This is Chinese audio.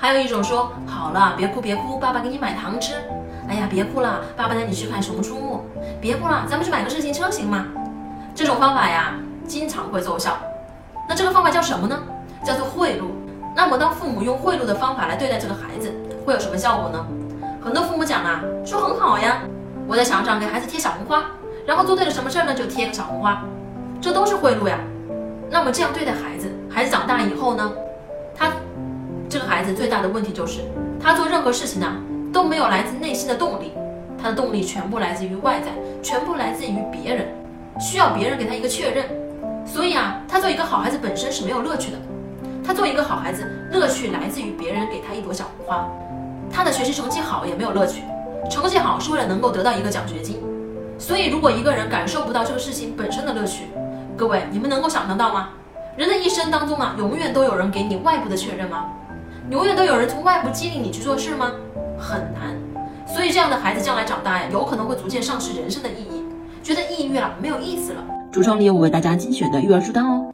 还有一种说好了，别哭别哭，爸爸给你买糖吃。哎呀，别哭了，爸爸带你去看《熊出没》。别哭了，咱们去买个自行车行吗？这种方法呀，经常会奏效。那这个方法叫什么呢？叫做贿赂。那么当父母用贿赂的方法来对待这个孩子，会有什么效果呢？很多父母讲啊，说很好呀，我在墙上给孩子贴小红花，然后做对了什么事儿呢，就贴个小红花，这都是贿赂呀。那么这样对待孩子，孩子长大以后呢，他孩子最大的问题就是，他做任何事情呢都没有来自内心的动力，他的动力全部来自于外在，全部来自于别人，需要别人给他一个确认。所以啊，他做一个好孩子本身是没有乐趣的。他做一个好孩子，乐趣来自于别人给他一朵小红花。他的学习成绩好也没有乐趣，成绩好是为了能够得到一个奖学金。所以，如果一个人感受不到这个事情本身的乐趣，各位，你们能够想象到吗？人的一生当中啊，永远都有人给你外部的确认吗？永远都有人从外部激励你去做事吗？很难。所以，这样的孩子将来长大呀，有可能会逐渐丧失人生的意义，觉得抑郁了，没有意思了。橱窗里有我为大家精选的育儿书单哦。